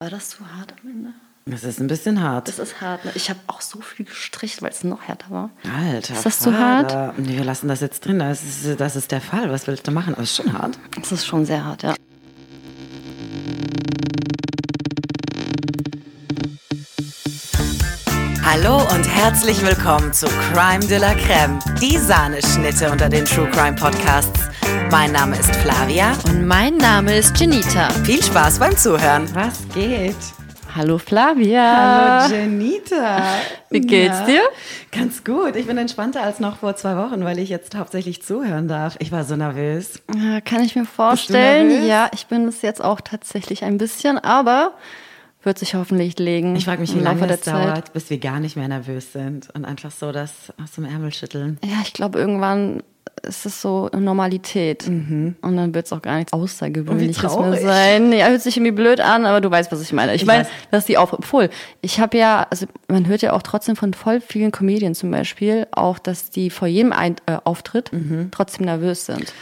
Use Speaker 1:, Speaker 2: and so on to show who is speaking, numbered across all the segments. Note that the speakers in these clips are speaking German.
Speaker 1: War das zu hart am Ende?
Speaker 2: Das ist ein bisschen hart.
Speaker 1: Das ist hart. Ne? Ich habe auch so viel gestrichen, weil es noch härter war.
Speaker 2: Alter.
Speaker 1: Ist das zu hart?
Speaker 2: Vater. Nee, wir lassen das jetzt drin. Das ist, das ist der Fall. Was willst du machen? Aber es ist schon hart.
Speaker 1: Das ist schon sehr hart, ja.
Speaker 2: Hallo und herzlich willkommen zu Crime de la Creme, die Sahneschnitte unter den True Crime Podcasts. Mein Name ist Flavia.
Speaker 1: Und mein Name ist Janita.
Speaker 2: Viel Spaß beim Zuhören.
Speaker 3: Was geht?
Speaker 1: Hallo Flavia.
Speaker 3: Hallo Janita.
Speaker 1: Wie geht's
Speaker 3: Na,
Speaker 1: dir?
Speaker 3: Ganz gut. Ich bin entspannter als noch vor zwei Wochen, weil ich jetzt hauptsächlich zuhören darf. Ich war so nervös.
Speaker 1: Ja, kann ich mir vorstellen. Ja, ich bin es jetzt auch tatsächlich ein bisschen, aber wird sich hoffentlich legen.
Speaker 3: Ich frage mich, wie lange es
Speaker 1: Zeit.
Speaker 3: dauert, bis wir gar nicht mehr nervös sind und einfach so das aus dem Ärmel schütteln.
Speaker 1: Ja, ich glaube, irgendwann ist es so Normalität. Und dann wird es auch gar nichts Außergewöhnliches mehr sein. Ja, hört sich irgendwie blöd an, aber du weißt, was ich meine. Ich,
Speaker 3: Ich
Speaker 1: meine, dass die auf, obwohl, ich habe ja, also man hört ja auch trotzdem von voll vielen Comedians zum Beispiel, auch, dass die vor jedem Ein äh, Auftritt trotzdem nervös sind.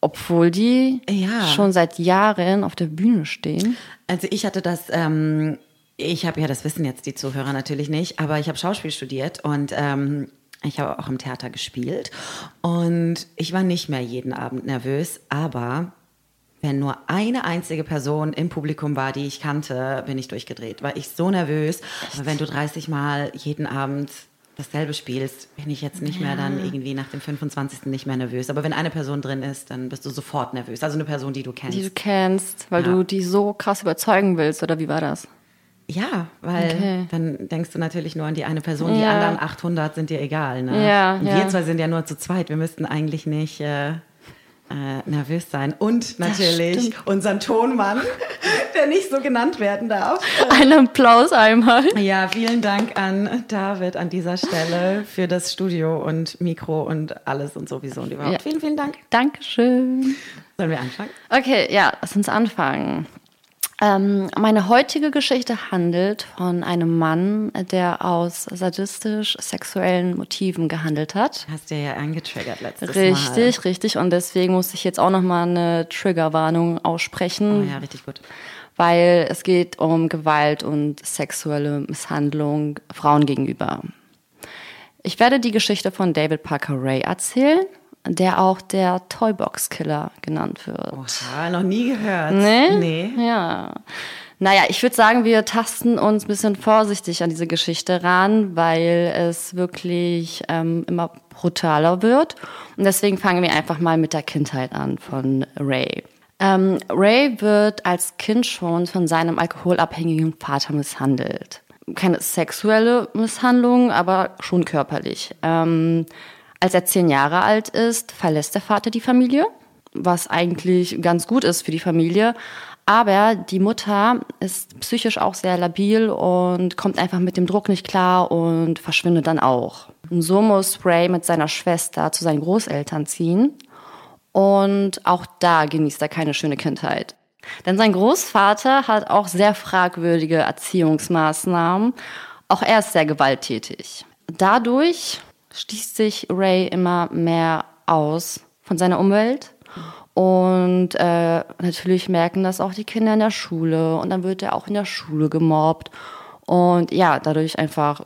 Speaker 1: Obwohl die
Speaker 3: Ja.
Speaker 1: schon seit Jahren auf der Bühne stehen.
Speaker 3: Also ich hatte das, ähm, ich habe ja, das wissen jetzt die Zuhörer natürlich nicht, aber ich habe Schauspiel studiert und ähm, ich habe auch im Theater gespielt und ich war nicht mehr jeden Abend nervös, aber wenn nur eine einzige Person im Publikum war, die ich kannte, bin ich durchgedreht. War ich so nervös. Aber wenn du 30 Mal jeden Abend dasselbe spielst, bin ich jetzt nicht mehr dann irgendwie nach dem 25. nicht mehr nervös. Aber wenn eine Person drin ist, dann bist du sofort nervös. Also eine Person, die du kennst.
Speaker 1: Die du kennst, weil
Speaker 3: Ja.
Speaker 1: du die so krass überzeugen willst, oder wie war das?
Speaker 3: Ja, weil
Speaker 1: Okay.
Speaker 3: dann denkst du natürlich nur an die eine Person. Die
Speaker 1: Ja.
Speaker 3: anderen 800 sind dir egal. Ne?
Speaker 1: Ja,
Speaker 3: Und
Speaker 1: ja.
Speaker 3: wir zwei sind ja nur zu zweit. Wir müssten eigentlich nicht äh, äh, nervös sein. Und natürlich unseren Tonmann, der nicht so genannt werden darf.
Speaker 1: Ein Applaus einmal.
Speaker 3: Ja, vielen Dank an David an dieser Stelle für das Studio und Mikro und alles und sowieso und überhaupt.
Speaker 1: Ja.
Speaker 3: Vielen, vielen Dank.
Speaker 1: Dankeschön.
Speaker 3: Sollen wir anfangen?
Speaker 1: Okay, ja, lass uns anfangen. Ähm, meine heutige Geschichte handelt von einem Mann, der aus sadistisch-sexuellen Motiven gehandelt hat.
Speaker 3: Hast du ja angetriggert letztes
Speaker 1: Richtig,
Speaker 3: Mal.
Speaker 1: richtig. Und deswegen muss ich jetzt auch nochmal eine Triggerwarnung aussprechen,
Speaker 3: Oh ja, richtig gut.
Speaker 1: weil es geht um Gewalt und sexuelle Misshandlung Frauen gegenüber. Ich werde die Geschichte von David Parker Ray erzählen, der auch der Toybox Killer genannt wird.
Speaker 3: Oha, noch nie gehört.
Speaker 1: Nee?
Speaker 3: Nee.
Speaker 1: Ja. Naja, ich würde sagen, wir tasten uns ein bisschen vorsichtig an diese Geschichte ran, weil es wirklich ähm, immer brutaler wird. Und deswegen fangen wir einfach mal mit der Kindheit an von Ray. Ähm, Ray wird als Kind schon von seinem alkoholabhängigen Vater misshandelt. Keine sexuelle Misshandlung, aber schon körperlich. Ähm, als er zehn Jahre alt ist, verlässt der Vater die Familie was eigentlich ganz gut ist für die Familie. Aber die Mutter ist psychisch auch sehr labil und kommt einfach mit dem Druck nicht klar und verschwindet dann auch. Und so muss Ray mit seiner Schwester zu seinen Großeltern ziehen. Und auch da genießt er keine schöne Kindheit. Denn sein Großvater hat auch sehr fragwürdige Erziehungsmaßnahmen. Auch er ist sehr gewalttätig. Dadurch schließt sich Ray immer mehr aus von seiner Umwelt. Und äh, natürlich merken das auch die Kinder in der Schule. Und dann wird er auch in der Schule gemobbt. Und ja, dadurch einfach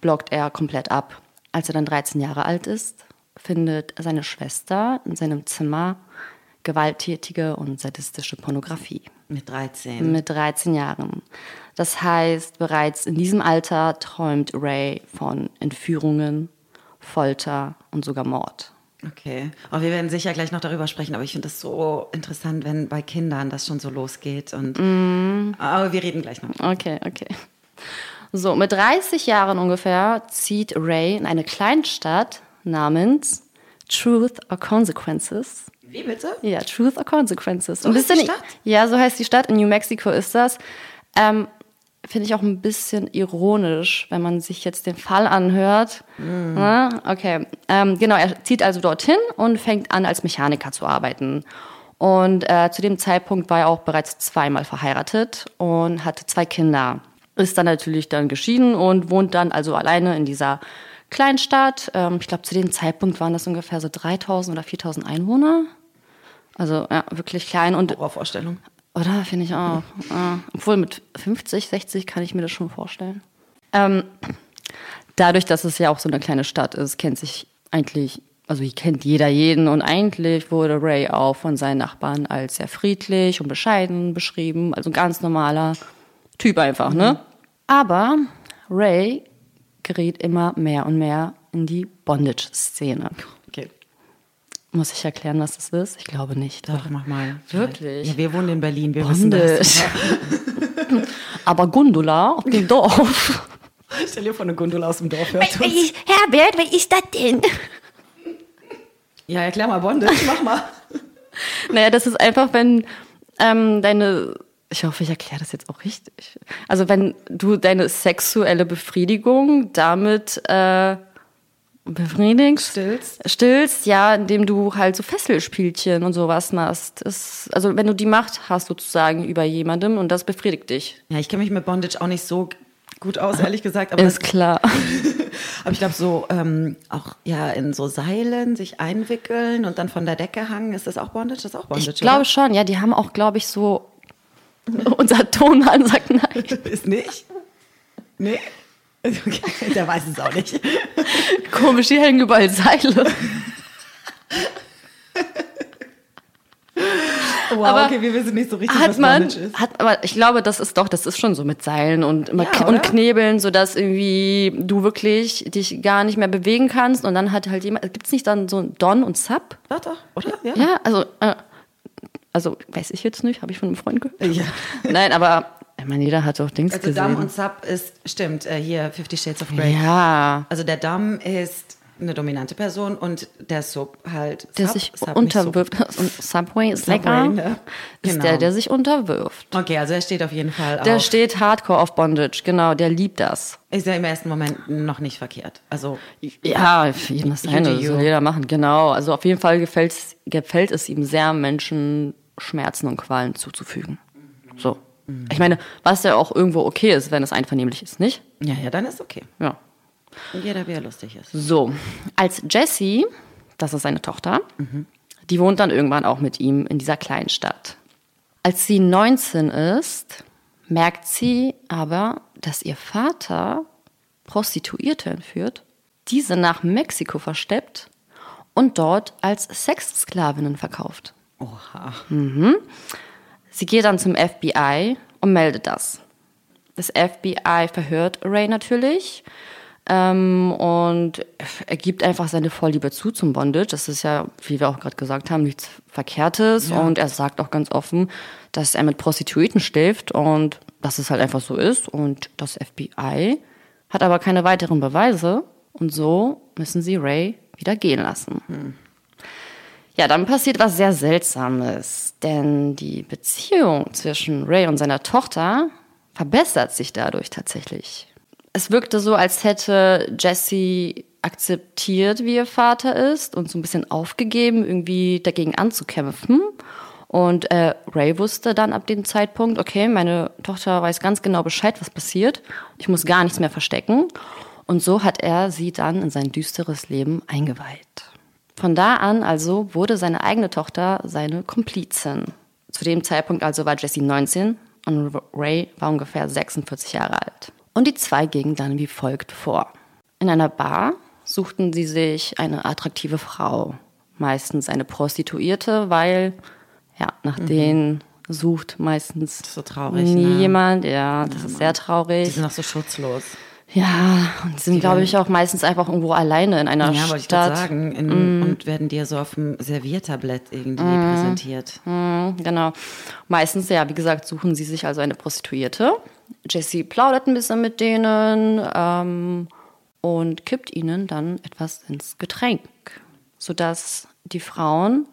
Speaker 1: blockt er komplett ab. Als er dann 13 Jahre alt ist, findet seine Schwester in seinem Zimmer gewalttätige und sadistische Pornografie
Speaker 3: Mit 13.
Speaker 1: mit 13 Jahren. Das heißt, bereits in diesem Alter träumt Ray von Entführungen, Folter und sogar Mord.
Speaker 3: Okay. Aber wir werden sicher gleich noch darüber sprechen, aber ich finde das so interessant, wenn bei Kindern das schon so losgeht. Und aber wir reden gleich noch.
Speaker 1: Okay, okay. So, mit 30 Jahren ungefähr zieht Ray in eine Kleinstadt namens Truth or Consequences.
Speaker 3: Wie bitte?
Speaker 1: Ja, Truth or Consequences.
Speaker 3: So heißt die Stadt?
Speaker 1: Ja, so heißt die Stadt. In New Mexico ist das. Ähm, Finde ich auch ein bisschen ironisch, wenn man sich jetzt den Fall anhört. Na, okay, ähm, genau, er zieht also dorthin und fängt an, als Mechaniker zu arbeiten. Und äh, zu dem Zeitpunkt war er auch bereits zweimal verheiratet und hatte zwei Kinder. Ist dann natürlich dann geschieden und wohnt dann also alleine in dieser Kleinstadt. Ähm, ich glaube, zu dem Zeitpunkt waren das ungefähr so 3000 oder 4000 Einwohner. Also ja, wirklich klein und
Speaker 3: Horrorvorstellung.
Speaker 1: Oder? Finde ich auch. Ah, obwohl mit 50, 60 kann ich mir das schon vorstellen. Ähm, dadurch, dass es ja auch so eine kleine Stadt ist, kennt sich eigentlich, also hier kennt jeder jeden und eigentlich wurde Ray auch von seinen Nachbarn als sehr friedlich und bescheiden beschrieben, also ein ganz normaler Typ einfach, ne? Aber Ray gerät immer mehr und mehr in die Bondage-Szene. Muss ich erklären, was das ist? Ich glaube nicht.
Speaker 3: Doch, mach mal.
Speaker 1: Wirklich?
Speaker 3: Ja, wir wohnen in Berlin, wir wissen das.
Speaker 1: Aber Gundula auf dem Dorf.
Speaker 3: Stell dir vor, eine Gondola aus dem Dorf hört uns.
Speaker 1: Ich, Herbert, wer ist das denn?
Speaker 3: Ja, erklär mal Bondage, mach mal.
Speaker 1: Naja, das ist einfach, wenn ähm, deine, ich hoffe, ich erkläre das jetzt auch richtig. Also wenn du deine sexuelle Befriedigung damit äh, befriedigst,
Speaker 3: Stillst.
Speaker 1: stillst, ja, indem du halt so Fesselspielchen und sowas machst. Das, also wenn du die Macht hast sozusagen über jemandem und das befriedigt dich.
Speaker 3: Ja, ich kenne mich mit Bondage auch nicht so gut aus, ehrlich gesagt. Aber,
Speaker 1: Ist klar.
Speaker 3: aber ich glaube, so ähm, auch ja in so Seilen sich einwickeln und dann von der Decke hangen, ist das auch Bondage? Das ist auch Bondage,
Speaker 1: Ich glaube schon, ja, die haben auch, glaube ich, so unser Tonmann sagt nein.
Speaker 3: Ist nicht? Nee? Okay, der weiß es auch nicht.
Speaker 1: Komisch, die hängen überall Seile.
Speaker 3: Wow,
Speaker 1: Aber
Speaker 3: okay, wir wissen nicht so richtig,
Speaker 1: hat
Speaker 3: was
Speaker 1: man,
Speaker 3: Bondage ist.
Speaker 1: hat, aber ich glaube, das ist doch, das ist schon so mit Seilen und,
Speaker 3: Ja,
Speaker 1: und Knebeln, sodass irgendwie du wirklich dich gar nicht mehr bewegen kannst und dann hat halt jemand, gibt's nicht dann so ein Don und Sub?
Speaker 3: Doch, doch, oder? Ja.
Speaker 1: Ja, also, äh, also weiß ich jetzt nicht, habe ich von einem Freund gehört.
Speaker 3: Ja.
Speaker 1: Nein, aber ich meine, jeder hat doch Dings
Speaker 3: Also
Speaker 1: gesehen.
Speaker 3: Damm und Sub ist, stimmt, äh, hier Fifty Shades of Grey.
Speaker 1: ja,
Speaker 3: Also der Damm ist eine dominante Person und der Sub halt
Speaker 1: der
Speaker 3: Sub,
Speaker 1: sich
Speaker 3: Sub,
Speaker 1: unterwirft. Und Subway ist
Speaker 3: Subway,
Speaker 1: lecker.
Speaker 3: ne?
Speaker 1: Ist
Speaker 3: Genau.
Speaker 1: der, der sich unterwirft.
Speaker 3: Sub. Okay, also er steht auf jeden Fall
Speaker 1: Der
Speaker 3: auf.
Speaker 1: steht hardcore auf Bondage, genau, der liebt das.
Speaker 3: Ist ja im ersten Moment noch nicht verkehrt. Also
Speaker 1: Ja, jeden das
Speaker 3: you.
Speaker 1: soll jeder machen, genau. Also auf jeden Fall gefällt, gefällt es ihm sehr, Menschen Schmerzen und Qualen zuzufügen. So. Ich meine, was ja auch irgendwo okay ist, wenn es einvernehmlich ist, nicht?
Speaker 3: ja, ja, dann ist okay.
Speaker 1: Ja.
Speaker 3: Und jeder, wie er lustig ist.
Speaker 1: So, als Jessie, das ist seine Tochter, die wohnt dann irgendwann auch mit ihm in dieser kleinen Stadt. Als sie 19 ist, merkt sie aber, dass ihr Vater Prostituierte entführt, diese nach Mexiko versteppt und dort als Sexsklavinnen verkauft.
Speaker 3: Oha.
Speaker 1: Sie geht dann zum FBI und meldet das. Das FBI verhört Ray natürlich ähm, und er gibt einfach seine Vorliebe zu zum Bondage. Das ist ja, wie wir auch gerade gesagt haben, nichts Verkehrtes.
Speaker 3: Ja.
Speaker 1: Und er sagt auch ganz offen, dass er mit Prostituierten schläft und dass es halt einfach so ist. Und das FBI hat aber keine weiteren Beweise und so müssen sie Ray wieder gehen lassen. Ja, dann passiert was sehr Seltsames, denn die Beziehung zwischen Ray und seiner Tochter verbessert sich dadurch tatsächlich. Es wirkte so, als hätte Jessie akzeptiert, wie ihr Vater ist und so ein bisschen aufgegeben, irgendwie dagegen anzukämpfen. Und äh, Ray wusste dann ab dem Zeitpunkt, okay, meine Tochter weiß ganz genau Bescheid, was passiert. Ich muss gar nichts mehr verstecken. Und so hat er sie dann in sein düsteres Leben eingeweiht. Von da an also wurde seine eigene Tochter seine Komplizin. Zu dem Zeitpunkt also war Jessie 19 und Ray war ungefähr 46 Jahre alt. Und die zwei gingen dann wie folgt vor. In einer Bar suchten sie sich eine attraktive Frau, meistens eine Prostituierte, weil ja, nach denen sucht meistens
Speaker 3: ist so traurig,
Speaker 1: nie
Speaker 3: ne?
Speaker 1: jemand. Ja, das ist sehr
Speaker 3: Die
Speaker 1: traurig.
Speaker 3: sind noch so schutzlos.
Speaker 1: Ja, und sind, glaube ich, auch meistens einfach irgendwo alleine in einer
Speaker 3: Ja, wollte ich gerade
Speaker 1: Stadt.
Speaker 3: sagen. In, Und werden dir so auf dem Serviertablett irgendwie präsentiert.
Speaker 1: Mhm, genau. Meistens, ja, wie gesagt, suchen sie sich also eine Prostituierte. Jessie plaudert ein bisschen mit denen ähm, und kippt ihnen dann etwas ins Getränk, sodass die Frauen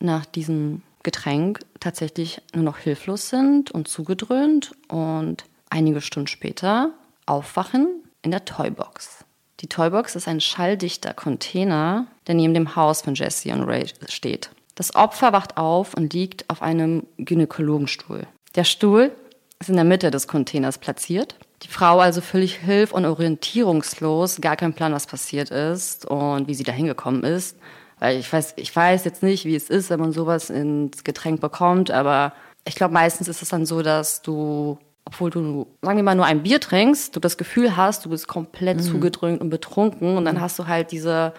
Speaker 1: nach diesem Getränk tatsächlich nur noch hilflos sind und zugedröhnt und einige Stunden später aufwachen in der Toybox. Die Toybox ist ein schalldichter Container, der neben dem Haus von Jesse und Ray steht. Das Opfer wacht auf und liegt auf einem Gynäkologenstuhl. Der Stuhl ist in der Mitte des Containers platziert. Die Frau also völlig hilf- und orientierungslos, gar kein Plan, was passiert ist und wie sie da hingekommen ist. Weil ich weiß, ich weiß jetzt nicht, wie es ist, wenn man sowas ins Getränk bekommt, aber ich glaube, meistens ist es dann so, dass du, obwohl du, sagen wir mal, nur ein Bier trinkst, du das Gefühl hast, du bist komplett zugedrückt und betrunken und dann hast du halt diese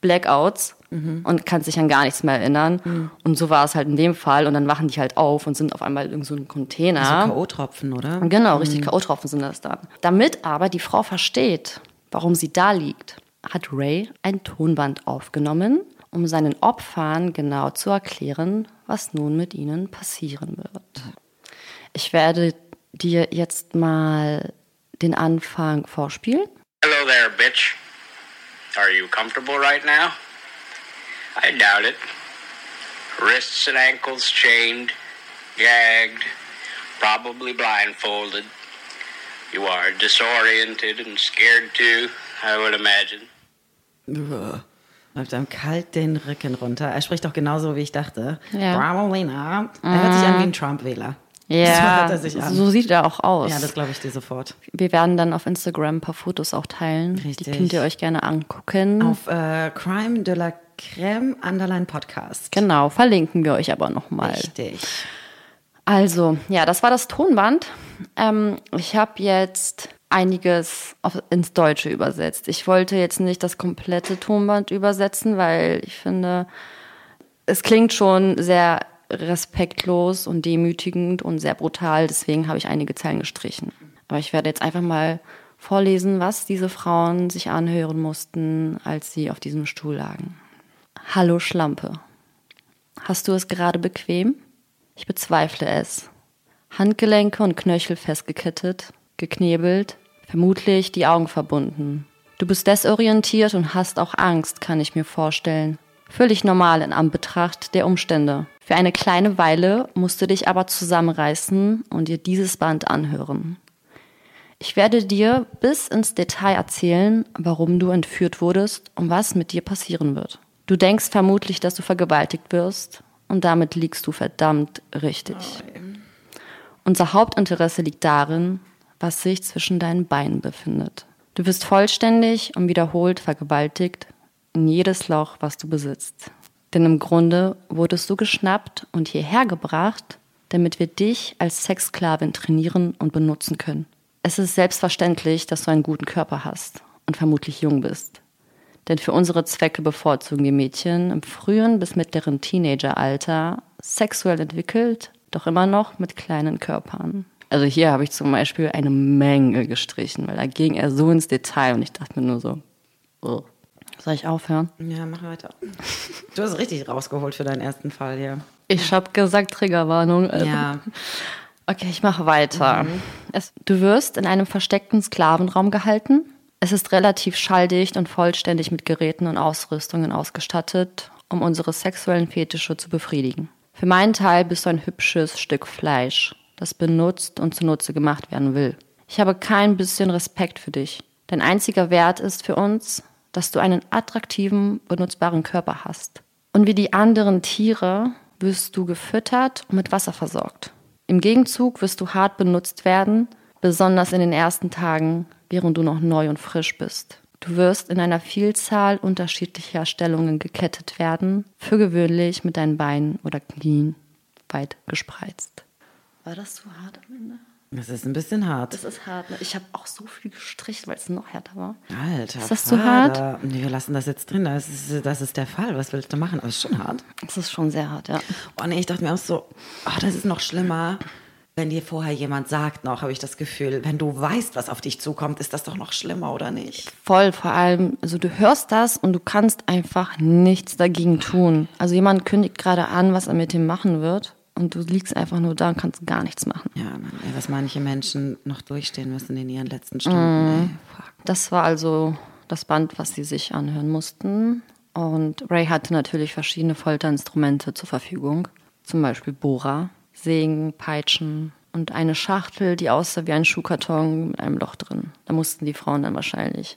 Speaker 1: Blackouts und kannst dich an gar nichts mehr erinnern. Und so war es halt in dem Fall. Und dann wachen die halt auf und sind auf einmal in so einem Container.
Speaker 3: So K.O.-Tropfen, oder?
Speaker 1: Genau, richtig K.O.-Tropfen sind das dann. Damit aber die Frau versteht, warum sie da liegt, hat Ray ein Tonband aufgenommen, um seinen Opfern genau zu erklären, was nun mit ihnen passieren wird. Ich werde dir jetzt mal den Anfang vorspielen.
Speaker 4: Hello there, bitch. Are you comfortable right now? I doubt it. Wrists and ankles chained, gagged, probably blindfolded. You are disoriented and scared too, I would imagine.
Speaker 3: Läuft einem kalt den Rücken runter. Er spricht doch genauso, wie ich dachte.
Speaker 1: Ja.
Speaker 3: Probably not. Er hört sich an wie ein Trump-Wähler. So sich an.
Speaker 1: so sieht er auch aus.
Speaker 3: ja, das glaube ich dir sofort.
Speaker 1: Wir werden dann auf Instagram ein paar Fotos auch teilen. Die
Speaker 3: Richtig.
Speaker 1: könnt ihr euch gerne angucken.
Speaker 3: Auf äh, Crime de la Crème Underline Podcast.
Speaker 1: Genau, verlinken wir euch aber nochmal.
Speaker 3: Richtig.
Speaker 1: Also, ja, das war das Tonband. Ähm, ich habe jetzt einiges auf, ins Deutsche übersetzt. Ich wollte jetzt nicht das komplette Tonband übersetzen, weil ich finde, es klingt schon sehr respektlos und demütigend und sehr brutal. Deswegen habe ich einige Zeilen gestrichen. Aber ich werde jetzt einfach mal vorlesen, was diese Frauen sich anhören mussten, als sie auf diesem Stuhl lagen. Hallo Schlampe. Hast du es gerade bequem? Ich bezweifle es. Handgelenke und Knöchel festgekettet, geknebelt, vermutlich die Augen verbunden. Du bist desorientiert und hast auch Angst, kann ich mir vorstellen. Völlig normal in Anbetracht der Umstände. Für eine kleine Weile musst du dich aber zusammenreißen und dir dieses Band anhören. Ich werde dir bis ins Detail erzählen, warum du entführt wurdest und was mit dir passieren wird. Du denkst vermutlich, dass du vergewaltigt wirst und damit liegst du verdammt richtig. Unser Hauptinteresse liegt darin, was sich zwischen deinen Beinen befindet. Du wirst vollständig und wiederholt vergewaltigt in jedes Loch, was du besitzt. Denn im Grunde wurdest du geschnappt und hierher gebracht, damit wir dich als Sexsklavin trainieren und benutzen können. Es ist selbstverständlich, dass du einen guten Körper hast und vermutlich jung bist. Denn für unsere Zwecke bevorzugen wir Mädchen im frühen bis mittleren Teenageralter sexuell entwickelt, doch immer noch mit kleinen Körpern. Also hier habe ich zum Beispiel eine Menge gestrichen, weil da ging er so ins Detail und ich dachte mir nur so, oh. Soll ich aufhören?
Speaker 3: Ja, mach weiter. Du hast richtig rausgeholt für deinen ersten Fall hier.
Speaker 1: Ich habe gesagt Triggerwarnung.
Speaker 3: Ja.
Speaker 1: Okay, ich mache weiter. Es, du wirst in einem versteckten Sklavenraum gehalten. Es ist relativ schalldicht und vollständig mit Geräten und Ausrüstungen ausgestattet, um unsere sexuellen Fetische zu befriedigen. Für meinen Teil bist du ein hübsches Stück Fleisch, das benutzt und zunutze gemacht werden will. Ich habe kein bisschen Respekt für dich. Dein einziger Wert ist für uns, dass du einen attraktiven, benutzbaren Körper hast. Und wie die anderen Tiere wirst du gefüttert und mit Wasser versorgt. Im Gegenzug wirst du hart benutzt werden, besonders in den ersten Tagen, während du noch neu und frisch bist. Du wirst in einer Vielzahl unterschiedlicher Stellungen gekettet werden, für gewöhnlich mit deinen Beinen oder Knien weit gespreizt. War das zu hart am Ende?
Speaker 3: Das ist ein bisschen hart.
Speaker 1: Das ist hart. ne? Ich habe auch so viel gestrichen, weil es noch härter war.
Speaker 3: Alter.
Speaker 1: Ist das zu hart?
Speaker 3: Nee, wir lassen das jetzt drin. Das ist, das ist der Fall. Was willst du machen? Aber es ist schon hart.
Speaker 1: Das ist schon sehr hart, ja.
Speaker 3: Oh nee, ich dachte mir auch so, oh, das ist noch schlimmer. Wenn dir vorher jemand sagt noch, habe ich das Gefühl, wenn du weißt, was auf dich zukommt, ist das doch noch schlimmer, oder nicht?
Speaker 1: Voll, vor allem, also du hörst das und du kannst einfach nichts dagegen tun. Also jemand kündigt gerade an, was er mit ihm machen wird und du liegst einfach nur da und kannst gar nichts machen.
Speaker 3: Ja, Mann, ey, was manche Menschen noch durchstehen müssen in ihren letzten Stunden. Fuck.
Speaker 1: Das war also das Band, was sie sich anhören mussten. Und Ray hatte natürlich verschiedene Folterinstrumente zur Verfügung. Zum Beispiel Bohrer, Sägen, Peitschen und eine Schachtel, die aussah wie ein Schuhkarton mit einem Loch drin. Da mussten die Frauen dann wahrscheinlich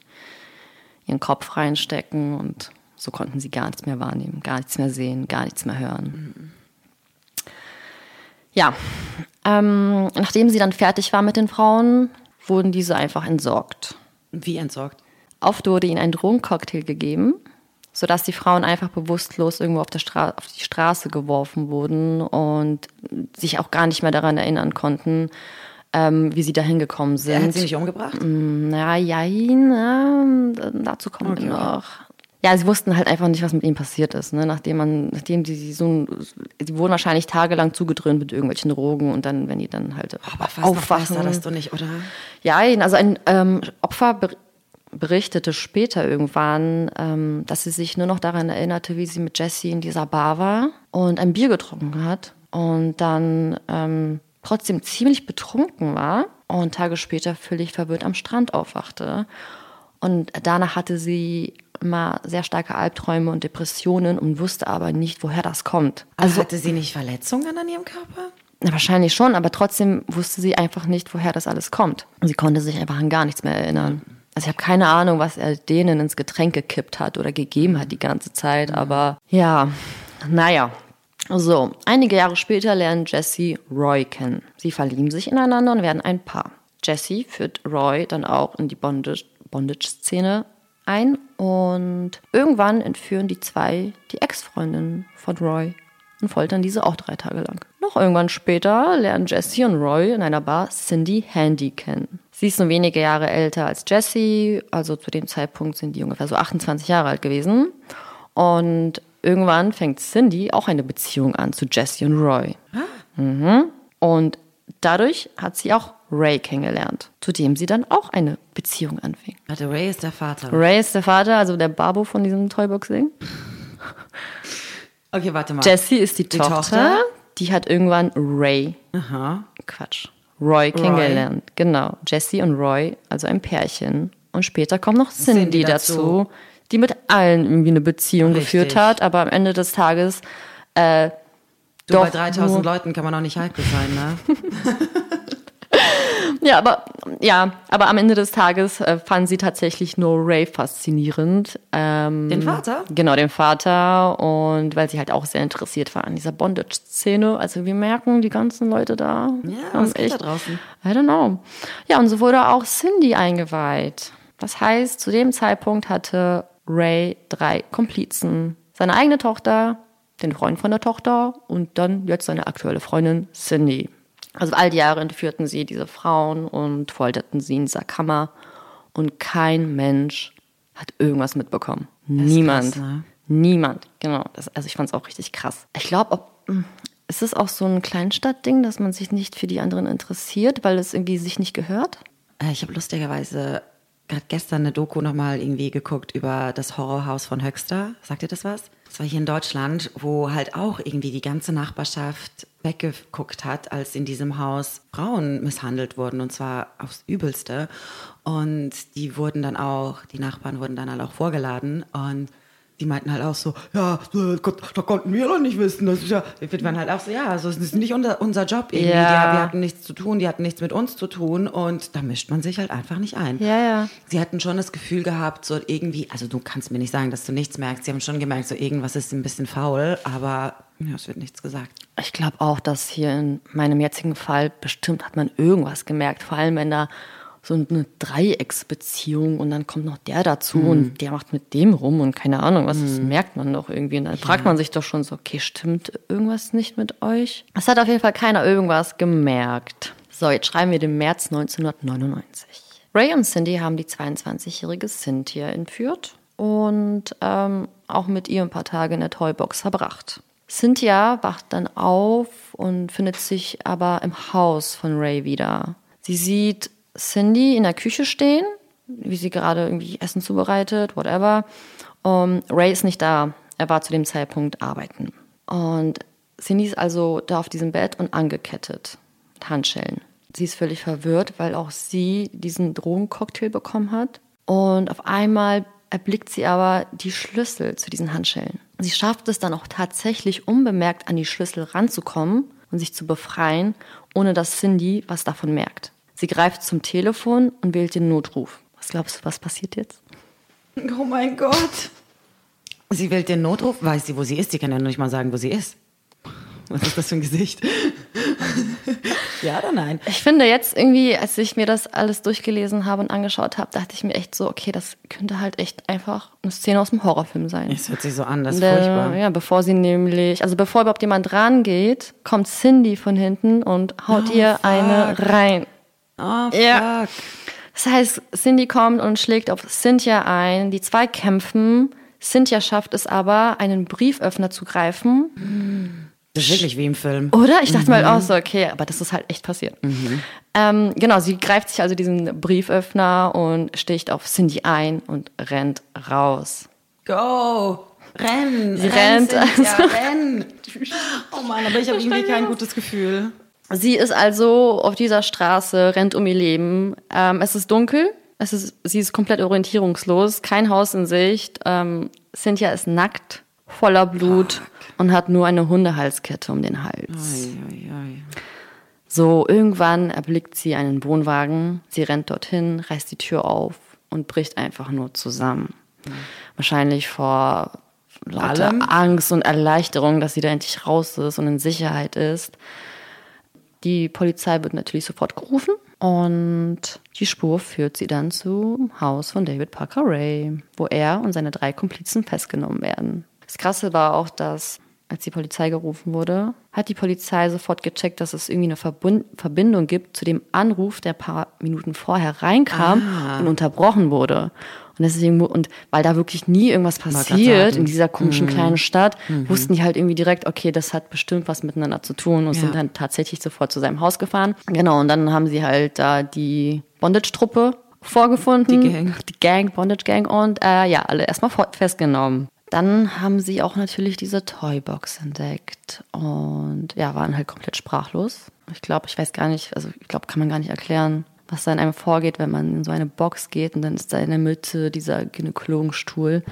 Speaker 1: ihren Kopf reinstecken und so konnten sie gar nichts mehr wahrnehmen, gar nichts mehr sehen, gar nichts mehr hören. Ja, ähm, nachdem sie dann fertig war mit den Frauen, wurden diese einfach entsorgt.
Speaker 3: Wie entsorgt?
Speaker 1: Oft wurde ihnen ein Drogencocktail gegeben, sodass die Frauen einfach bewusstlos irgendwo auf, der Stra auf die Straße geworfen wurden und sich auch gar nicht mehr daran erinnern konnten, ähm, wie sie dahin gekommen sind.
Speaker 3: Er hat sie nicht umgebracht?
Speaker 1: Na, ja, na, dazu kommen wir noch. Ja, sie wussten halt einfach nicht, was mit ihnen passiert ist. Ne? Nachdem man, nachdem die, die so, die wurden wahrscheinlich tagelang zugedröhnt mit irgendwelchen Drogen und dann, wenn die dann halt
Speaker 3: Aber fast
Speaker 1: aufwachen.
Speaker 3: noch das du nicht, oder?
Speaker 1: Ja, also ein ähm, Opfer ber berichtete später irgendwann, ähm, dass sie sich nur noch daran erinnerte, wie sie mit Jesse in dieser Bar war und ein Bier getrunken hat und dann ähm, trotzdem ziemlich betrunken war und Tage später völlig verwirrt am Strand aufwachte. Und danach hatte sie immer sehr starke Albträume und Depressionen und wusste aber nicht, woher das kommt.
Speaker 3: Also hatte sie nicht Verletzungen an ihrem Körper?
Speaker 1: Na, wahrscheinlich schon, aber trotzdem wusste sie einfach nicht, woher das alles kommt. Und sie konnte sich einfach an gar nichts mehr erinnern. Also ich habe keine Ahnung, was er denen ins Getränk gekippt hat oder gegeben hat die ganze Zeit, aber ja, naja. So, einige Jahre später lernen Jesse Roy kennen. Sie verlieben sich ineinander und werden ein Paar. Jesse führt Roy dann auch in die Bondage- Bondage-Szene ein und irgendwann entführen die zwei die Ex-Freundin von Roy und foltern diese auch drei Tage lang. Noch irgendwann später lernen Jesse und Roy in einer Bar Cindy Handy kennen. Sie ist nur wenige Jahre älter als Jesse, also zu dem Zeitpunkt sind die ungefähr so 28 Jahre alt gewesen. Und irgendwann fängt Cindy auch eine Beziehung an zu Jesse und Roy. Mhm. Und dadurch hat sie auch Ray kennengelernt, zu dem sie dann auch eine Beziehung anfing.
Speaker 3: Warte, Ray ist der Vater.
Speaker 1: Ray ist der Vater, also der Babo von diesem Toybox-Ding.
Speaker 3: Okay, warte mal.
Speaker 1: Jessie ist die,
Speaker 3: Die
Speaker 1: Tochter.
Speaker 3: Tochter?
Speaker 1: Die hat irgendwann Ray,
Speaker 3: Aha.
Speaker 1: Quatsch, Roy kennengelernt. Genau, Jessie und Roy, also ein Pärchen. Und später kommt noch Cindy,
Speaker 3: Cindy
Speaker 1: dazu.
Speaker 3: dazu.
Speaker 1: die mit allen irgendwie eine Beziehung
Speaker 3: Richtig.
Speaker 1: geführt hat, aber am Ende des Tages äh,
Speaker 3: Du,
Speaker 1: Doch,
Speaker 3: bei 3000
Speaker 1: nur-
Speaker 3: Leuten kann man auch nicht heikel sein, ne?
Speaker 1: Ja, aber ja, aber am Ende des Tages äh, fanden sie tatsächlich nur Ray faszinierend. Ähm,
Speaker 3: Den Vater?
Speaker 1: Genau, den Vater. Und weil sie halt auch sehr interessiert war an dieser Bondage-Szene. Also wir merken, die ganzen Leute da.
Speaker 3: Ja, was geht da draußen?
Speaker 1: I don't know. Ja, und so wurde auch Cindy eingeweiht. Das heißt, zu dem Zeitpunkt hatte Ray drei Komplizen. Seine eigene Tochter, den Freund von der Tochter und dann jetzt seine aktuelle Freundin Cindy. Also all die Jahre entführten sie diese Frauen und folterten sie in dieser Kammer. Und kein Mensch hat irgendwas mitbekommen. Niemand.
Speaker 3: krass, ne?
Speaker 1: Niemand, genau. Das, also ich fand es auch richtig krass. Ich glaube, ist es auch so ein Kleinstadtding, dass man sich nicht für die anderen interessiert, weil es irgendwie sich nicht gehört?
Speaker 3: Äh, Ich habe lustigerweise gerade gestern eine Doku nochmal irgendwie geguckt über das Horrorhaus von Höxter. Sagt ihr das was? Das war hier in Deutschland, wo halt auch irgendwie die ganze Nachbarschaft weggeguckt hat, als in diesem Haus Frauen misshandelt wurden und zwar aufs Übelste. Und die wurden dann auch, die Nachbarn wurden dann halt auch vorgeladen und die meinten halt auch so, ja, Gott, da konnten wir doch nicht wissen. Das ist ja, wir waren halt auch so, ja, also es ist nicht unser, unser Job irgendwie.
Speaker 1: Ja.
Speaker 3: Die, wir hatten nichts zu tun, die hatten nichts mit uns zu tun und da mischt man sich halt einfach nicht ein.
Speaker 1: Ja, ja.
Speaker 3: Sie hatten schon das Gefühl gehabt, so irgendwie, also du kannst mir nicht sagen, dass du nichts merkst. Sie haben schon gemerkt, so irgendwas ist ein bisschen faul, aber ja, es wird nichts gesagt.
Speaker 1: Ich glaube auch, dass hier in meinem jetzigen Fall bestimmt hat man irgendwas gemerkt. Vor allem, wenn da so eine Dreiecksbeziehung und dann kommt noch der dazu und der macht mit dem rum und keine Ahnung, was das merkt man doch irgendwie. Und dann fragt man sich doch schon so, okay, stimmt irgendwas nicht mit euch? Es hat auf jeden Fall keiner irgendwas gemerkt. So, jetzt schreiben wir den März 1999. Ray und Cindy haben die 22-jährige Cynthia entführt und ähm, auch mit ihr ein paar Tage in der Toybox verbracht. Cynthia wacht dann auf und findet sich aber im Haus von Ray wieder. Sie sieht Cindy in der Küche stehen, wie sie gerade irgendwie Essen zubereitet, whatever. Um, Ray ist nicht da. Er war zu dem Zeitpunkt arbeiten. Und Cindy ist also da auf diesem Bett und angekettet mit Handschellen. Sie ist völlig verwirrt, weil auch sie diesen Drogencocktail bekommen hat. Und auf einmal erblickt sie aber die Schlüssel zu diesen Handschellen. Sie schafft es dann auch tatsächlich unbemerkt an die Schlüssel ranzukommen und sich zu befreien, ohne dass Cindy was davon merkt. Sie greift zum Telefon und wählt den Notruf. Was glaubst du, was passiert jetzt?
Speaker 3: Oh mein Gott. Sie wählt den Notruf, weiß sie, wo sie ist. Sie kann ja noch nicht mal sagen, wo sie ist. Was ist das für ein Gesicht? Ja oder nein?
Speaker 1: Ich finde jetzt irgendwie, als ich mir das alles durchgelesen habe und angeschaut habe, dachte ich mir echt so, okay, das könnte halt echt einfach eine Szene aus dem Horrorfilm sein.
Speaker 3: Es hört sich so an, das ist
Speaker 1: Der-
Speaker 3: furchtbar.
Speaker 1: Ja, bevor sie nämlich, also bevor überhaupt jemand rangeht, kommt Cindy von hinten und haut ihr eine rein.
Speaker 3: Oh,
Speaker 1: Ja.
Speaker 3: fuck.
Speaker 1: Das heißt, Cindy kommt und schlägt auf Cynthia ein. Die zwei kämpfen. Cynthia schafft es aber, einen Brieföffner zu greifen.
Speaker 3: Das ist wirklich wie im Film.
Speaker 1: Oder? Ich dachte mal auch so, okay, aber das ist halt echt passiert. Ähm, genau, sie greift sich also diesen Brieföffner und sticht auf Cindy ein und rennt raus.
Speaker 3: Go! Renn!
Speaker 1: Sie
Speaker 3: renn,
Speaker 1: rennt.
Speaker 3: Cynthia, renn! Oh Mann, aber ich habe irgendwie kein gutes Gefühl.
Speaker 1: Sie ist also auf dieser Straße, rennt um ihr Leben. Ähm, es ist dunkel, es ist, sie ist komplett orientierungslos, kein Haus in Sicht. Ähm, Cynthia ist nackt, voller Blut und hat nur eine Hundehalskette um den Hals.
Speaker 3: Ui, ui, ui.
Speaker 1: So, irgendwann erblickt sie einen Wohnwagen, sie rennt dorthin, reißt die Tür auf und bricht einfach nur zusammen. Wahrscheinlich vor lauter
Speaker 3: Allem?
Speaker 1: Angst und Erleichterung, dass sie da endlich raus ist und in Sicherheit ist. Die Polizei wird natürlich sofort gerufen und die Spur führt sie dann zum Haus von David Parker Ray, wo er und seine drei Komplizen festgenommen werden. Das Krasse war auch, dass als die Polizei gerufen wurde, hat die Polizei sofort gecheckt, dass es irgendwie eine Verbund Verbindung gibt zu dem Anruf, der ein paar Minuten vorher reinkam und unterbrochen wurde. Und deswegen, und weil da wirklich nie irgendwas passiert in dieser komischen kleinen Stadt, wussten die halt irgendwie direkt, okay, das hat bestimmt was miteinander zu tun und
Speaker 3: Ja.
Speaker 1: sind dann tatsächlich sofort zu seinem Haus gefahren. Genau, und dann haben sie halt da die Bondage-Truppe vorgefunden.
Speaker 3: Die Gang.
Speaker 1: Die Gang, Bondage Gang und äh, ja, alle erstmal festgenommen. Dann haben sie auch natürlich diese Toybox entdeckt und ja, waren halt komplett sprachlos. Ich glaube, ich weiß gar nicht, also ich glaube, kann man gar nicht erklären, was da in einem vorgeht, wenn man in so eine Box geht und dann ist da in der Mitte dieser Gynäkologenstuhl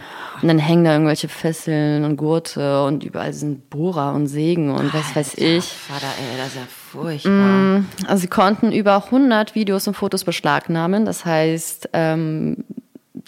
Speaker 1: und dann hängen da irgendwelche Fesseln und Gurte und überall sind Bohrer und Sägen und was weiß ich.
Speaker 3: Vater, ey, das ist ja furchtbar.
Speaker 1: Also sie konnten über 100 Videos und Fotos beschlagnahmen. Das heißt, ähm,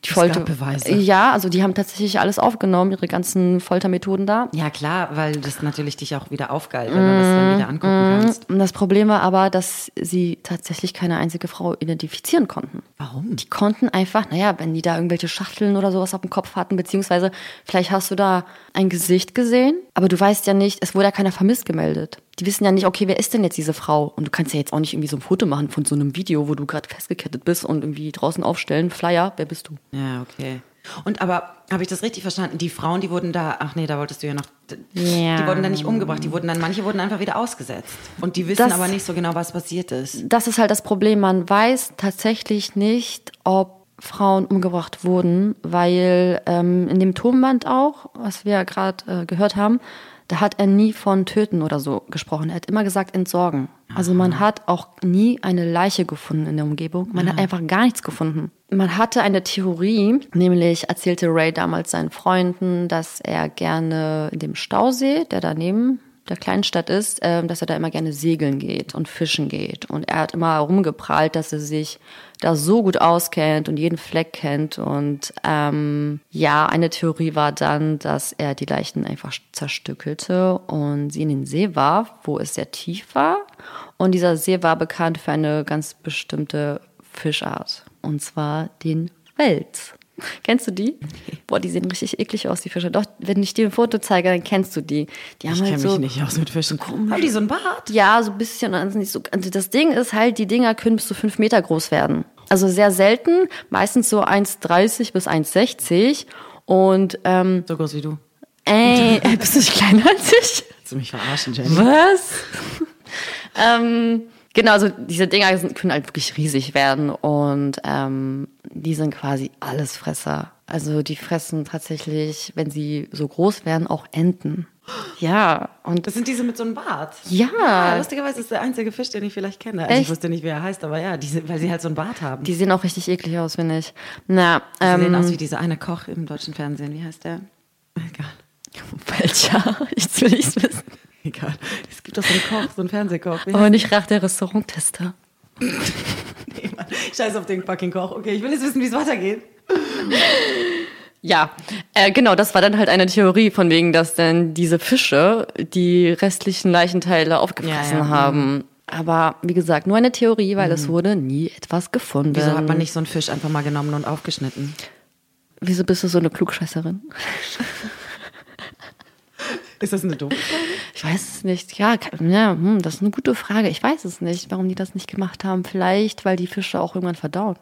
Speaker 1: die
Speaker 3: Es
Speaker 1: Folter.
Speaker 3: Beweise.
Speaker 1: Ja, also die haben tatsächlich alles aufgenommen, ihre ganzen Foltermethoden da.
Speaker 3: Ja, klar, weil das natürlich dich auch wieder aufgeilt, wenn du das dann wieder angucken kannst.
Speaker 1: Und das Problem war aber, dass sie tatsächlich keine einzige Frau identifizieren konnten.
Speaker 3: Warum?
Speaker 1: Die konnten einfach, naja, wenn die da irgendwelche Schachteln oder sowas auf dem Kopf hatten, beziehungsweise vielleicht hast du da ein Gesicht gesehen, aber du weißt ja nicht, es wurde ja keiner vermisst gemeldet. Die wissen ja nicht, okay, wer ist denn jetzt diese Frau? Und du kannst ja jetzt auch nicht irgendwie so ein Foto machen von so einem Video, wo du gerade festgekettet bist und irgendwie draußen aufstellen, Flyer, wer bist du?
Speaker 3: Ja, okay. Und aber, habe ich das richtig verstanden? Die Frauen, die wurden da, ach nee, da wolltest du ja noch,
Speaker 1: Ja.
Speaker 3: die wurden da nicht umgebracht, die wurden dann, manche wurden einfach wieder ausgesetzt. Und die wissen
Speaker 1: Das-
Speaker 3: aber nicht so genau, was passiert ist.
Speaker 1: Das ist halt das Problem. Man weiß tatsächlich nicht, ob Frauen umgebracht wurden, weil ähm, in dem Tonband auch, was wir ja gerade äh, gehört haben, da hat er nie von töten oder so gesprochen. Er hat immer gesagt entsorgen. Also man hat auch nie eine Leiche gefunden in der Umgebung. Man hat einfach gar nichts gefunden. Man hatte eine Theorie, nämlich erzählte Ray damals seinen Freunden, dass er gerne in dem Stausee, der daneben der kleinen Stadt ist, ähm, dass er da immer gerne segeln geht und fischen geht. Und er hat immer herumgeprallt, dass er sich da so gut auskennt und jeden Fleck kennt. Und ähm, ja, eine Theorie war dann, dass er die Leichen einfach zerstückelte und sie in den See warf, wo es sehr tief war. Und dieser See war bekannt für eine ganz bestimmte Fischart. Und zwar den Wels. Kennst du die? Boah, die sehen richtig eklig aus, die Fische. Doch, wenn ich dir ein Foto zeige, dann kennst du die. Die haben
Speaker 3: Ich
Speaker 1: halt
Speaker 3: kenne
Speaker 1: so,
Speaker 3: mich nicht aus mit Fischen. Haben die so ein Bart?
Speaker 1: ja, so ein bisschen. Also also das Ding ist halt, die Dinger können bis zu fünf Meter groß werden. Also sehr selten, meistens so 1,30 bis 1,60. Und, ähm,
Speaker 3: So groß wie du.
Speaker 1: ey, bist du nicht kleiner als ich?
Speaker 3: Willst du mich verarschen, Jenny?
Speaker 1: Was? ähm, genau, also diese Dinger sind, können halt wirklich riesig werden und ähm, die sind quasi Allesfresser. Also die fressen tatsächlich, wenn sie so groß werden, auch Enten. Ja, und
Speaker 3: Das sind diese mit so einem Bart.
Speaker 1: ja,
Speaker 3: lustigerweise ist der einzige Fisch, den ich vielleicht kenne. Also ich
Speaker 1: Echt?
Speaker 3: wusste nicht, wie er heißt, aber ja, diese, weil sie halt so einen Bart haben. Die
Speaker 1: die sehen auch richtig eklig aus, finde ich. Na,
Speaker 3: sehen
Speaker 1: ähm,
Speaker 3: aus wie dieser eine Koch im deutschen Fernsehen. Wie heißt der? Egal.
Speaker 1: welcher? Ich will nicht wissen.
Speaker 3: Egal. Es gibt doch so einen Koch, so einen Fernsehkoch. Wie
Speaker 1: Aber
Speaker 3: heißt
Speaker 1: nicht Rach der Restauranttester.
Speaker 3: nee, Mann. Scheiß auf den fucking Koch. Okay, ich will jetzt wissen, wie es weitergeht.
Speaker 1: Ja, äh, genau, das war dann halt eine Theorie von wegen, dass dann diese Fische die restlichen Leichenteile aufgefressen
Speaker 3: Ja, ja,
Speaker 1: haben. Aber wie gesagt, nur eine Theorie, weil es wurde nie etwas gefunden.
Speaker 3: Wieso hat man nicht so einen Fisch einfach mal genommen und aufgeschnitten?
Speaker 1: Wieso bist du so eine Klugscheißerin?
Speaker 3: Ist das eine doofe
Speaker 1: Ich weiß es nicht. Ja, ja hm, das ist eine gute Frage. Ich weiß es nicht, warum die das nicht gemacht haben. Vielleicht, weil die Fische auch irgendwann verdauen.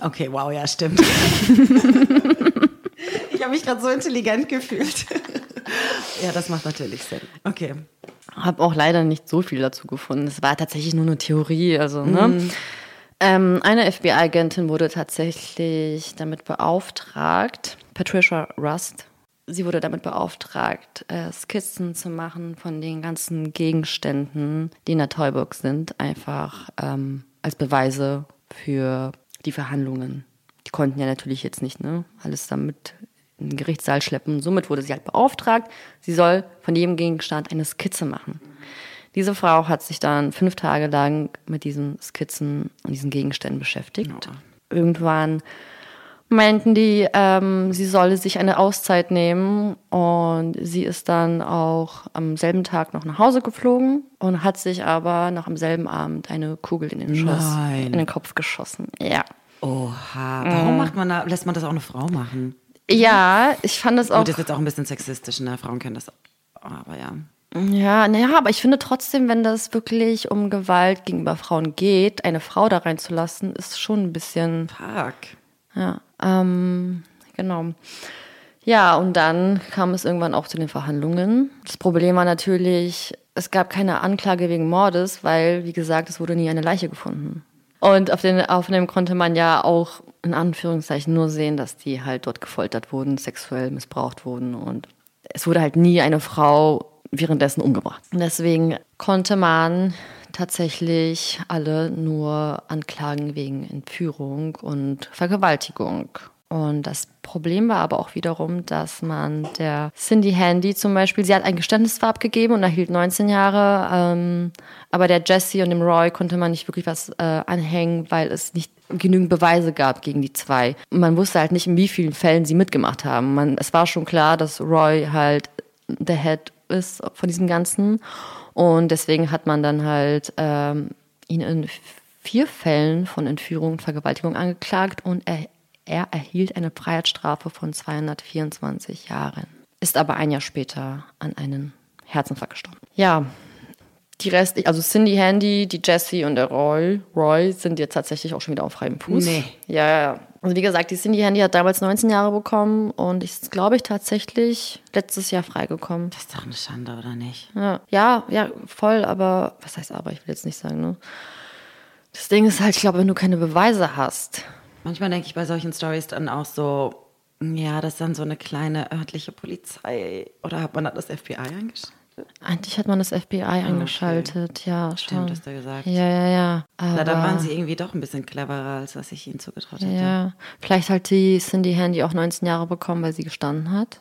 Speaker 3: Okay, wow, ja, stimmt. ich habe mich gerade so intelligent gefühlt. ja, das macht natürlich Sinn. Okay.
Speaker 1: Habe auch leider nicht so viel dazu gefunden. Es war tatsächlich nur eine Theorie. Also, ne? Ähm, eine FBI-Agentin wurde tatsächlich damit beauftragt, Patricia Rust, sie wurde damit beauftragt, äh, Skizzen zu machen von den ganzen Gegenständen, die in der Toybox sind, einfach ähm, als Beweise für die Verhandlungen. Die konnten ja natürlich jetzt nicht ne, alles damit in den Gerichtssaal schleppen. Somit wurde sie halt beauftragt, sie soll von jedem Gegenstand eine Skizze machen. Diese Frau hat sich dann fünf Tage lang mit diesen Skizzen und diesen Gegenständen beschäftigt. Irgendwann meinten die, ähm, sie solle sich eine Auszeit nehmen und sie ist dann auch am selben Tag noch nach Hause geflogen und hat sich aber noch am selben Abend eine Kugel in den, Schoss,
Speaker 3: Nein.
Speaker 1: in den Kopf geschossen. Ja.
Speaker 3: Oha. Warum macht man da, lässt man das auch eine Frau machen?
Speaker 1: Ja, ich fand es auch.
Speaker 3: Gut, das ist jetzt auch ein bisschen sexistisch, ne? Frauen können das. Aber ja.
Speaker 1: Ja, naja, aber ich finde trotzdem, wenn das wirklich um Gewalt gegenüber Frauen geht, eine Frau da reinzulassen, ist schon ein bisschen,
Speaker 3: Fuck.
Speaker 1: ja, ähm, genau. Ja, und dann kam es irgendwann auch zu den Verhandlungen. Das Problem war natürlich, es gab keine Anklage wegen Mordes, weil, wie gesagt, es wurde nie eine Leiche gefunden. Und auf den Aufnahmen konnte man ja auch in Anführungszeichen nur sehen, dass die halt dort gefoltert wurden, sexuell missbraucht wurden und es wurde halt nie eine Frau währenddessen umgebracht. Deswegen konnte man tatsächlich alle nur anklagen wegen Entführung und Vergewaltigung. Und das Problem war aber auch wiederum, dass man der Cindy Handy zum Beispiel, sie hat ein Geständnis abgegeben und erhielt 19 Jahre, ähm, aber der Jesse und dem Roy konnte man nicht wirklich was äh, anhängen, weil es nicht genügend Beweise gab gegen die zwei. Man wusste halt nicht, in wie vielen Fällen sie mitgemacht haben. Man, es war schon klar, dass Roy halt der Head ist von diesem Ganzen. Und deswegen hat man dann halt ähm, ihn in vier Fällen von Entführung und Vergewaltigung angeklagt und er, er erhielt eine Freiheitsstrafe von 224 Jahren. Ist aber ein Jahr später an einen Herzinfarkt gestorben. Ja, die Rest, also Cindy Handy, die Jessie und der Roy, Roy sind jetzt tatsächlich auch schon wieder auf freiem Fuß.
Speaker 3: Nee.
Speaker 1: Ja, ja, ja. Also wie gesagt, die Cindy Handy hat damals 19 Jahre bekommen und ist, glaube ich, tatsächlich letztes Jahr freigekommen.
Speaker 3: Das ist doch eine Schande, oder nicht?
Speaker 1: Ja, ja, ja, voll, aber was heißt aber? Ich will jetzt nicht sagen, ne? Das Ding ist halt, ich glaube, wenn du keine Beweise hast,
Speaker 3: Manchmal denke ich bei solchen Stories dann auch so, ja, das ist dann so eine kleine örtliche Polizei. Oder hat man da das FBI eingeschaltet?
Speaker 1: Eigentlich hat man das FBI eingeschaltet, ja, schon.
Speaker 3: Stimmt, hast du gesagt.
Speaker 1: Ja, ja, ja.
Speaker 3: Na, da
Speaker 1: aber-
Speaker 3: waren sie irgendwie doch ein bisschen cleverer, als was ich ihnen zugetraut hätte.
Speaker 1: Ja, vielleicht hat die Cindy Handy auch 19 Jahre bekommen, weil sie gestanden hat.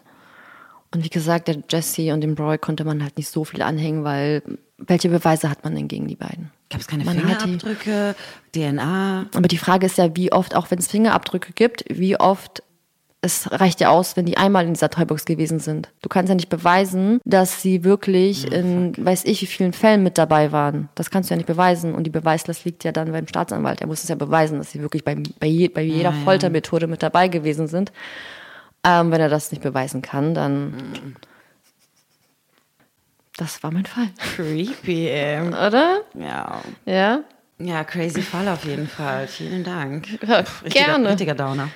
Speaker 1: Und wie gesagt, der Jesse und dem Roy konnte man halt nicht so viel anhängen, weil welche Beweise hat man denn gegen die beiden?
Speaker 3: Gab es keine
Speaker 1: Man hat die-
Speaker 3: Fingerabdrücke, DNA?
Speaker 1: Aber die Frage ist ja, wie oft, auch wenn es Fingerabdrücke gibt, wie oft, es reicht ja aus, wenn die einmal in dieser Toybox gewesen sind. Du kannst ja nicht beweisen, dass sie wirklich in, weiß ich, wie vielen Fällen mit dabei waren. Das kannst du ja nicht beweisen. Und die Beweislast liegt ja dann beim Staatsanwalt. Er muss es ja beweisen, dass sie wirklich bei, bei, je, bei jeder
Speaker 3: ja.
Speaker 1: Foltermethode mit dabei gewesen sind. Ähm, wenn er das nicht beweisen kann, dann. Das war mein Fall.
Speaker 3: Creepy.
Speaker 1: Oder?
Speaker 3: Ja.
Speaker 1: Ja?
Speaker 3: Ja, crazy Fall auf jeden Fall. Vielen Dank.
Speaker 1: Ja,
Speaker 3: Richtiger,
Speaker 1: gerne.
Speaker 3: Richtiger Downer.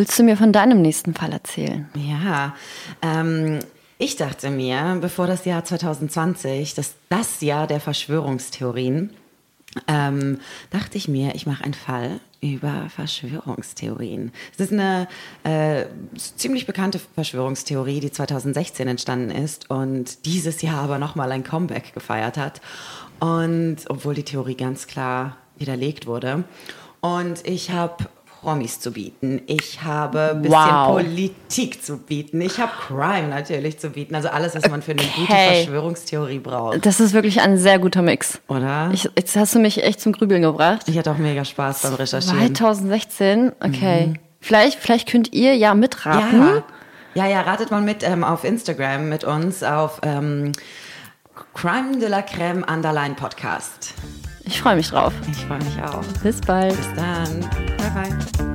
Speaker 1: Willst du mir von deinem nächsten Fall erzählen?
Speaker 3: Ja, ähm, ich dachte mir, bevor das Jahr 2020, das, das Jahr der Verschwörungstheorien, ähm, dachte ich mir, ich mache einen Fall über Verschwörungstheorien. Es ist eine äh, ziemlich bekannte Verschwörungstheorie, die 2016 entstanden ist und dieses Jahr aber nochmal ein Comeback gefeiert hat. Und obwohl die Theorie ganz klar widerlegt wurde. Und ich habe Promis zu bieten. Ich habe ein bisschen
Speaker 1: Wow.
Speaker 3: Politik zu bieten. Ich habe Crime natürlich zu bieten. Also alles, was man für eine gute
Speaker 1: Okay.
Speaker 3: Verschwörungstheorie braucht.
Speaker 1: Das ist wirklich ein sehr guter Mix.
Speaker 3: Oder?
Speaker 1: Ich, jetzt hast du mich echt zum Grübeln gebracht.
Speaker 3: Ich hatte auch mega Spaß beim Recherchieren.
Speaker 1: 2016, okay. Vielleicht, vielleicht könnt ihr ja mitraten.
Speaker 3: Ja. ja, ja, ratet mal mit ähm, auf Instagram mit uns auf ähm, Crime de la Creme Underline Podcast.
Speaker 1: Ich freue mich drauf.
Speaker 3: Ich freue mich auch.
Speaker 1: Bis bald.
Speaker 3: Bis dann. Bye bye.